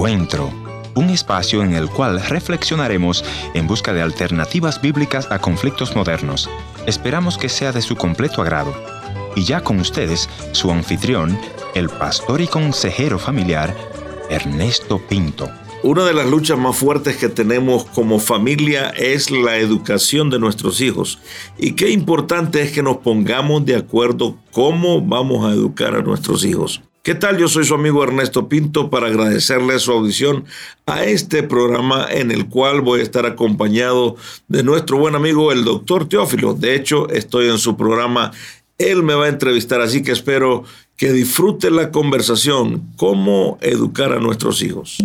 Encuentro, un espacio en el cual reflexionaremos en busca de alternativas bíblicas a conflictos modernos. Esperamos que sea de su completo agrado. Y ya con ustedes, su anfitrión, el pastor y consejero familiar, Ernesto Pinto. Una de las luchas más fuertes que tenemos como familia es la educación de nuestros hijos. Y qué importante es que nos pongamos de acuerdo cómo vamos a educar a nuestros hijos. ¿Qué tal? Yo soy su amigo Ernesto Pinto para agradecerle su audición a este programa en el cual voy a estar acompañado de nuestro buen amigo el doctor Teófilo. De hecho, estoy en su programa. Él me va a entrevistar, así que espero que disfrute la conversación. ¿Cómo educar a nuestros hijos?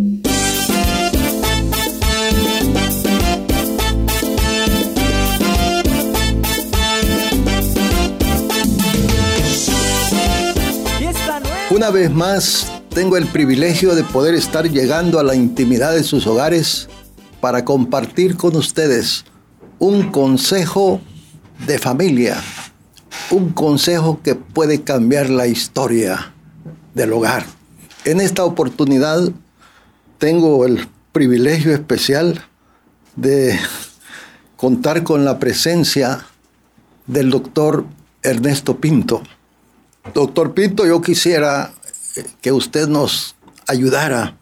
Una vez más, tengo el privilegio de poder estar llegando a la intimidad de sus hogares para compartir con ustedes un consejo de familia, un consejo que puede cambiar la historia del hogar. En esta oportunidad tengo el privilegio especial de contar con la presencia del doctor Ernesto Pinto Doctor Pinto, yo quisiera eh, que usted nos ayudara.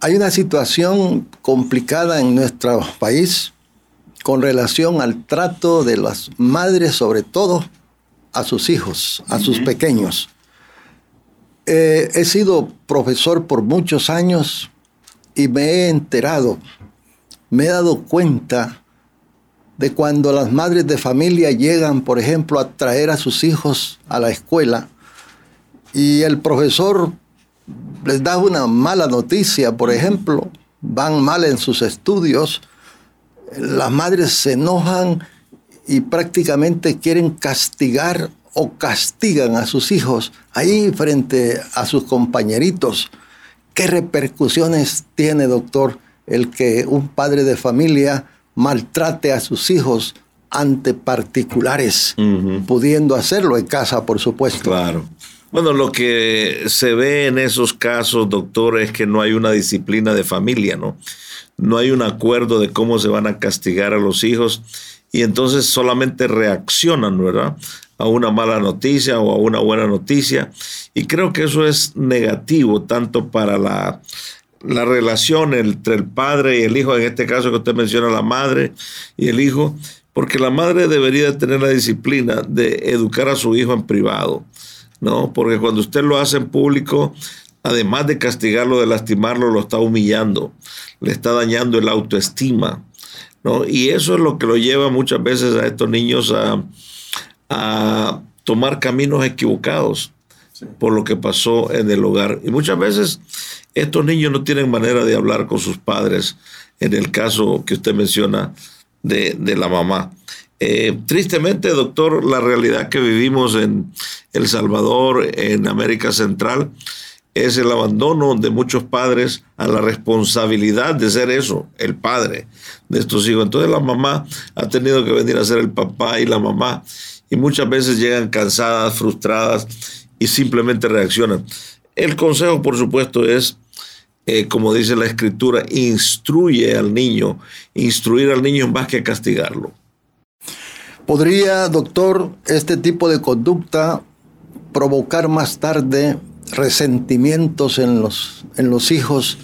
Hay una situación complicada en nuestro país con relación al trato de las madres, sobre todo a sus hijos, a sus pequeños. Eh, he sido profesor por muchos años y me he enterado, me he dado cuenta de cuando las madres de familia llegan, por ejemplo, a traer a sus hijos a la escuela y el profesor les da una mala noticia, por ejemplo, van mal en sus estudios, las madres se enojan y prácticamente quieren castigar o castigan a sus hijos ahí frente a sus compañeritos. ¿Qué repercusiones tiene, doctor, el que un padre de familia maltrate a sus hijos ante particulares, pudiendo hacerlo en casa, por supuesto. Claro. Bueno, lo que se ve en esos casos, doctor, es que no hay una disciplina de familia, ¿no? No hay un acuerdo de cómo se van a castigar a los hijos y entonces solamente reaccionan, ¿verdad? A una mala noticia o a una buena noticia. Y creo que eso es negativo tanto para la, la relación entre el padre y el hijo, en este caso que usted menciona, la madre y el hijo, porque la madre debería tener la disciplina de educar a su hijo en privado, ¿no? Porque cuando usted lo hace en público, además de castigarlo, de lastimarlo, lo está humillando, le está dañando el autoestima, ¿no? Y eso es lo que lo lleva muchas veces a estos niños a, a tomar caminos equivocados por lo que pasó en el hogar. Y muchas veces estos niños no tienen manera de hablar con sus padres, en el caso que usted menciona de, la mamá. Eh, tristemente, doctor, la realidad que vivimos en El Salvador, en América Central, es el abandono de muchos padres a la responsabilidad de ser eso, el padre de estos hijos. Entonces la mamá ha tenido que venir a ser el papá y la mamá y muchas veces llegan cansadas, frustradas y simplemente reaccionan. El consejo, por supuesto, es, eh, como dice la escritura, instruye al niño. Instruir al niño más que castigarlo. ¿Podría, doctor, este tipo de conducta provocar más tarde resentimientos en los, en los hijos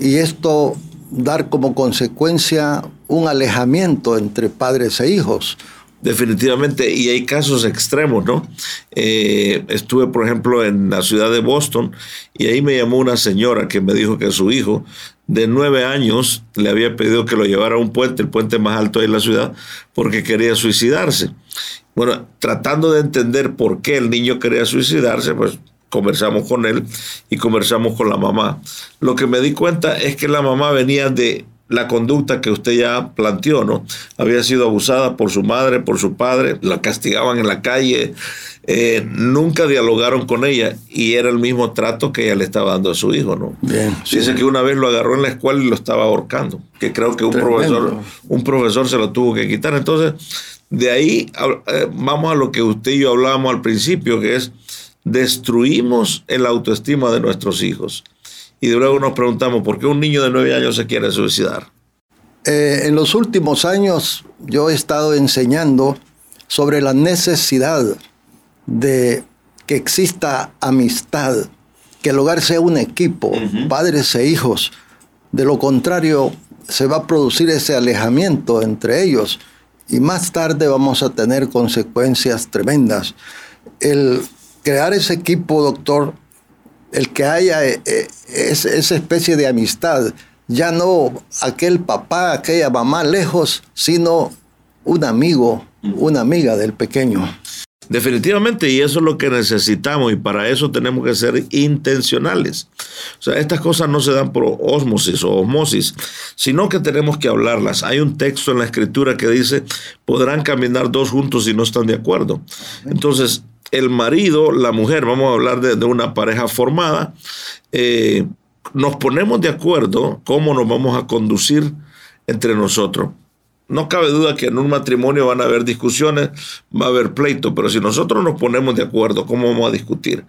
y esto dar como consecuencia un alejamiento entre padres e hijos? Definitivamente, y hay casos extremos, ¿no? Eh, estuve, por ejemplo, en la ciudad de Boston y ahí me llamó una señora que me dijo que su hijo de nueve años le había pedido que lo llevara a un puente, el puente más alto de la ciudad, porque quería suicidarse. Bueno, tratando de entender por qué el niño quería suicidarse, pues conversamos con él y conversamos con la mamá. Lo que me di cuenta es que la mamá venía de la conducta que usted ya planteó, ¿no? Había sido abusada por su madre, por su padre, la castigaban en la calle, eh, nunca dialogaron con ella y era el mismo trato que ella le estaba dando a su hijo, ¿no? Bien, Dice que una vez lo agarró en la escuela y lo estaba ahorcando, que creo que un profesor, un profesor se lo tuvo que quitar. Entonces, de ahí eh, vamos a lo que usted y yo hablábamos al principio, que es destruimos el autoestima de nuestros hijos. Y luego nos preguntamos por qué un niño de nueve años se quiere suicidar. Eh, en los últimos años yo he estado enseñando sobre la necesidad de que exista amistad, que el hogar sea un equipo, padres e hijos. De lo contrario, se va a producir ese alejamiento entre ellos y más tarde vamos a tener consecuencias tremendas. El crear ese equipo, doctor, el que haya eh, eh, esa especie de amistad, ya no aquel papá, aquella mamá lejos, sino un amigo, una amiga del pequeño. Definitivamente, y eso es lo que necesitamos y para eso tenemos que ser intencionales. O sea, estas cosas no se dan por osmosis o osmosis, sino que tenemos que hablarlas. Hay un texto en la escritura que dice, podrán caminar dos juntos si no están de acuerdo. Entonces, el marido, la mujer, vamos a hablar de, una pareja formada, eh, nos ponemos de acuerdo cómo nos vamos a conducir entre nosotros. No cabe duda que en un matrimonio van a haber discusiones, va a haber pleito, pero si nosotros nos ponemos de acuerdo, ¿cómo vamos a discutir?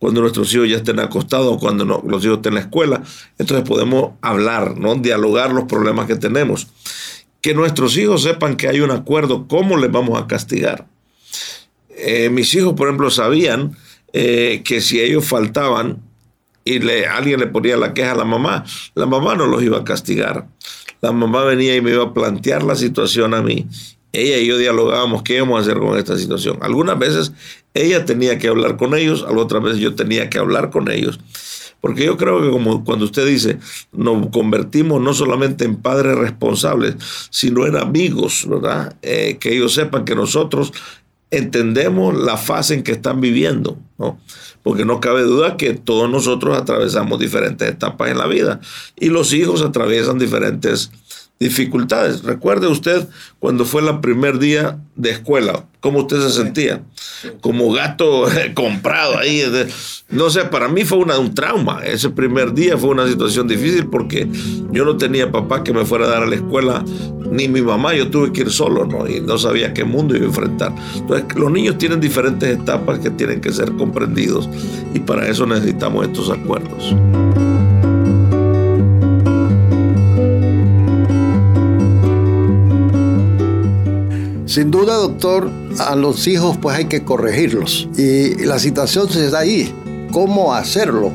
Cuando nuestros hijos ya estén acostados, cuando los hijos estén en la escuela, entonces podemos hablar, ¿no? dialogar los problemas que tenemos. Que nuestros hijos sepan que hay un acuerdo, cómo les vamos a castigar. Eh, mis hijos, por ejemplo, sabían eh, que si ellos faltaban y le, alguien le ponía la queja a la mamá, la mamá no los iba a castigar la mamá venía y me iba a plantear la situación a mí. Ella y yo dialogábamos qué íbamos a hacer con esta situación. Algunas veces ella tenía que hablar con ellos, otras veces yo tenía que hablar con ellos. Porque yo creo que como cuando usted dice, nos convertimos no solamente en padres responsables, sino en amigos, ¿verdad? Eh, que ellos sepan que nosotros entendemos la fase en que están viviendo, ¿no? Porque no cabe duda que todos nosotros atravesamos diferentes etapas en la vida y los hijos atraviesan diferentes dificultades. Recuerde usted cuando fue el primer día de escuela, ¿cómo usted se sentía? Como gato comprado ahí. No sé, para mí fue una, un trauma. Ese primer día fue una situación difícil porque yo no tenía papá que me fuera a dar a la escuela, ni mi mamá, yo tuve que ir solo, ¿no? Y no sabía qué mundo iba a enfrentar. Entonces, los niños tienen diferentes etapas que tienen que ser comprendidos y para eso necesitamos estos acuerdos. Sin duda, doctor, a los hijos pues hay que corregirlos. Y la situación se da ahí. ¿Cómo hacerlo?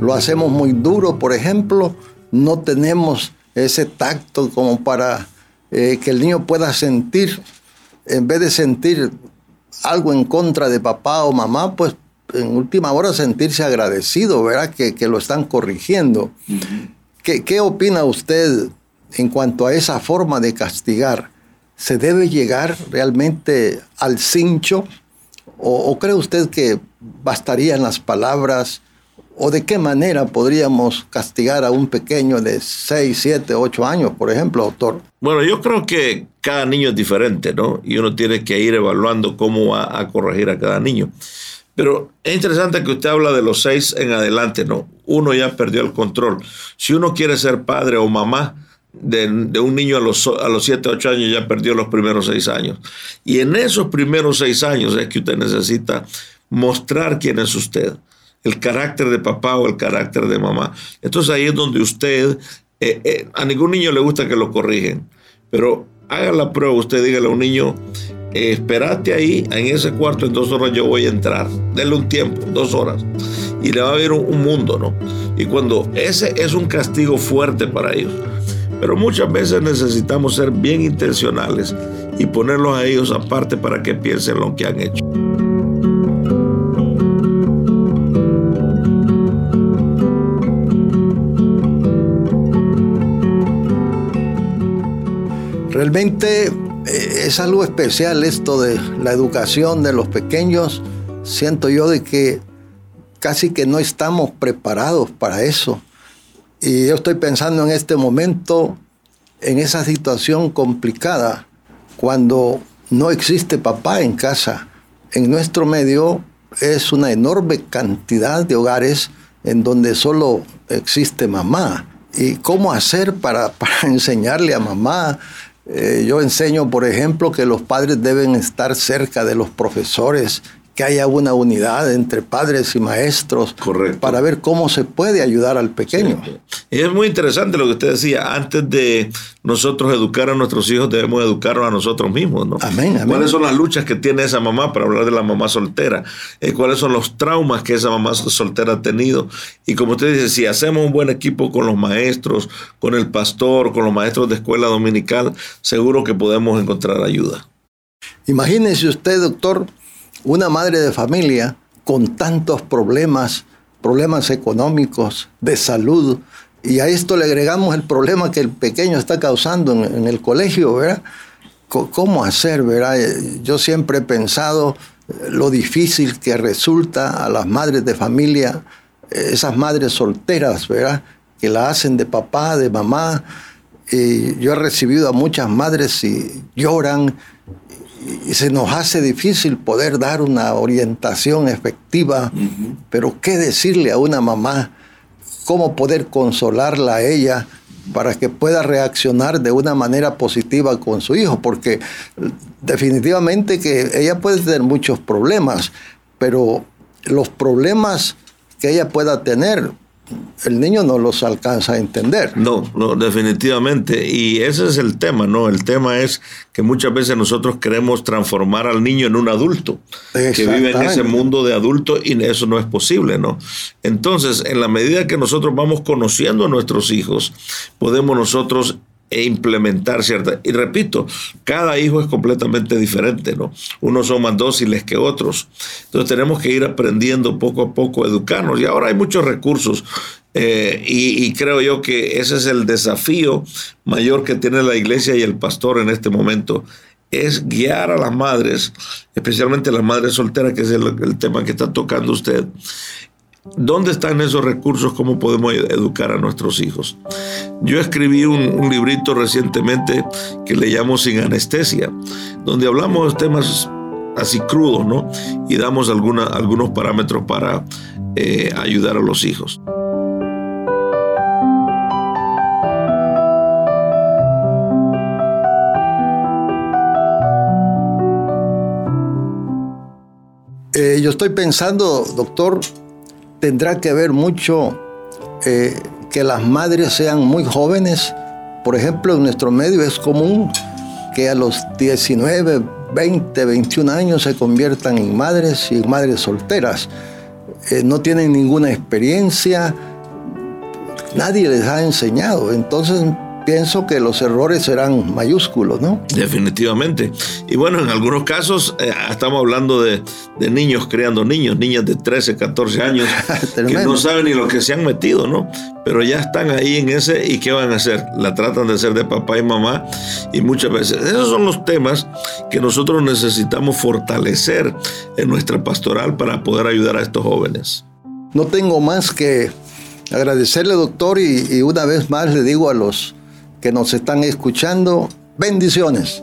Lo hacemos muy duro, por ejemplo. No tenemos ese tacto como para eh, que el niño pueda sentir, en vez de sentir algo en contra de papá o mamá, pues en última hora sentirse agradecido, ¿verdad? Que, lo están corrigiendo. ¿Qué, ¿Qué opina usted en cuanto a esa forma de castigar? ¿Se debe llegar realmente al cincho? ¿O, cree usted que bastarían las palabras? ¿O de qué manera podríamos castigar a un pequeño de 6, 7, 8 años, por ejemplo, doctor? Bueno, yo creo que cada niño es diferente, ¿no? Y uno tiene que ir evaluando cómo va a corregir a cada niño. Pero es interesante que usted habla de los 6 en adelante, ¿no? Uno ya perdió el control. Si uno quiere ser padre o mamá, de, un niño a los, a los 7, 8 años ya perdió los primeros 6 años. Y en esos primeros 6 años es que usted necesita mostrar quién es usted, el carácter de papá o el carácter de mamá. Entonces ahí es donde usted, eh, eh, a ningún niño le gusta que lo corrigen, pero haga la prueba, usted dígale a un niño, eh, espérate ahí, en ese cuarto, en dos horas yo voy a entrar. Denle un tiempo, dos horas. Y le va a ver un, un mundo, ¿no? Y cuando ese es un castigo fuerte para ellos, pero muchas veces necesitamos ser bien intencionales y ponerlos a ellos aparte para que piensen lo que han hecho. Realmente eh, es algo especial esto de la educación de los pequeños. Siento yo de que casi que no estamos preparados para eso. Y yo estoy pensando en este momento, en esa situación complicada, cuando no existe papá en casa. En nuestro medio es una enorme cantidad de hogares en donde solo existe mamá. ¿Y cómo hacer para, enseñarle a mamá? Eh, yo enseño, por ejemplo, que los padres deben estar cerca de los profesores que haya una unidad entre padres y maestros para ver cómo se puede ayudar al pequeño. es muy interesante lo que usted decía. Antes de nosotros educar a nuestros hijos, debemos educarnos a nosotros mismos, ¿no? Amén, ¿Cuáles son las luchas que tiene esa mamá para hablar de la mamá soltera? Eh, ¿Cuáles son los traumas que esa mamá soltera ha tenido? Y como usted dice, si hacemos un buen equipo con los maestros, con el pastor, con los maestros de escuela dominical, seguro que podemos encontrar ayuda. Imagínese usted, doctor, una madre de familia con tantos problemas, problemas económicos, de salud, y a esto le agregamos el problema que el pequeño está causando en, el colegio, ¿verdad? ¿Cómo hacer, verdad? Yo siempre he pensado lo difícil que resulta a las madres de familia, esas madres solteras, ¿verdad? Que la hacen de papá, de mamá. Y yo he recibido a muchas madres y lloran y se nos hace difícil poder dar una orientación efectiva, pero ¿qué decirle a una mamá? ¿Cómo poder consolarla a ella para que pueda reaccionar de una manera positiva con su hijo? Porque definitivamente que ella puede tener muchos problemas, pero los problemas que ella pueda tener el niño no los alcanza a entender. No, no, definitivamente. Y ese es el tema, ¿no? El tema es que muchas veces nosotros queremos transformar al niño en un adulto, que vive en ese mundo de adulto y eso no es posible, ¿no? Entonces, en la medida que nosotros vamos conociendo a nuestros hijos, podemos nosotros e implementar ciertas. Y repito, cada hijo es completamente diferente, ¿no? Unos son más dóciles que otros. Entonces tenemos que ir aprendiendo poco a poco educarnos. Y ahora hay muchos recursos. Eh, y, creo yo que ese es el desafío mayor que tiene la iglesia y el pastor en este momento, es guiar a las madres, especialmente las madres solteras, que es el tema que está tocando usted, ¿Dónde están esos recursos? ¿Cómo podemos educar a nuestros hijos? Yo escribí un, librito recientemente que le llamo Sin Anestesia, donde hablamos de temas así crudos, ¿no? Y damos algunos parámetros para eh, ayudar a los hijos. Eh, yo estoy pensando, doctor, tendrá que ver mucho eh, que las madres sean muy jóvenes. Por ejemplo, en nuestro medio es común que a los 19, 20, 21 años se conviertan en madres y madres solteras. Eh, no tienen ninguna experiencia, nadie les ha enseñado. Entonces pienso que los errores serán mayúsculos, ¿no? Definitivamente. Y bueno, en algunos casos eh, estamos hablando de, niños creando niños, niñas de 13, 14 años, que no saben ni lo que se han metido, ¿no? Pero ya están ahí en ese y ¿qué van a hacer? La tratan de hacer de papá y mamá y muchas veces. Esos son los temas que nosotros necesitamos fortalecer en nuestra pastoral para poder ayudar a estos jóvenes. No tengo más que agradecerle, doctor, y una vez más le digo a los que nos están escuchando, bendiciones.